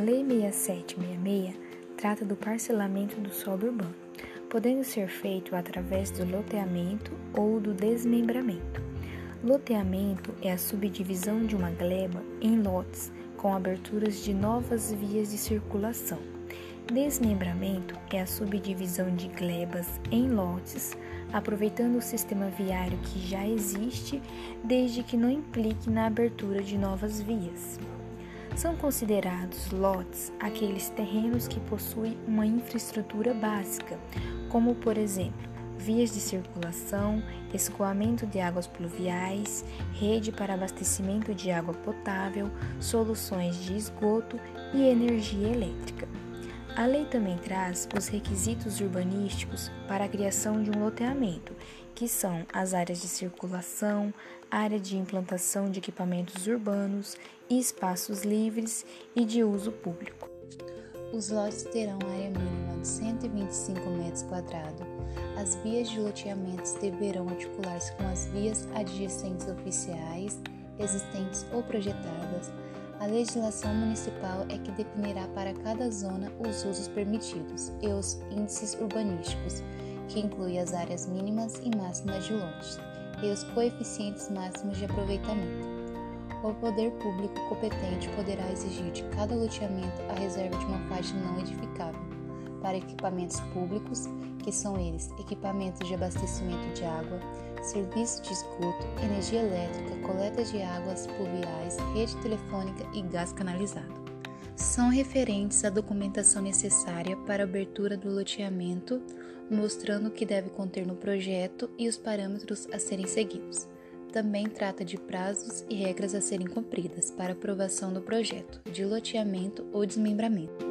1766 trata do parcelamento do solo urbano, podendo ser feito através do loteamento ou do desmembramento. Loteamento é a subdivisão de uma gleba em lotes com aberturas de novas vias de circulação. Desmembramento é a subdivisão de glebas em lotes, aproveitando o sistema viário que já existe, desde que não implique na abertura de novas vias. São considerados lotes aqueles terrenos que possuem uma infraestrutura básica, como por exemplo, vias de circulação, escoamento de águas pluviais, rede para abastecimento de água potável, soluções de esgoto e energia elétrica. A lei também traz os requisitos urbanísticos para a criação de um loteamento, que são as áreas de circulação, área de implantação de equipamentos urbanos, espaços livres e de uso público. Os lotes terão área mínima de 125 metros quadrados. As vias de loteamentos deverão articular-se com as vias adjacentes oficiais, existentes ou projetadas. A legislação municipal é que definirá para cada zona os usos permitidos e os índices urbanísticos, que inclui as áreas mínimas e máximas de lotes e os coeficientes máximos de aproveitamento. O poder público competente poderá exigir de cada loteamento a reserva de uma faixa não edificável para equipamentos públicos, que são eles equipamentos de abastecimento de água, serviço de esgoto, energia elétrica, coleta de águas pluviais, rede telefônica e gás canalizado. São referentes à documentação necessária para a abertura do loteamento, mostrando o que deve conter no projeto e os parâmetros a serem seguidos também trata de prazos e regras a serem cumpridas para aprovação do projeto de loteamento ou desmembramento.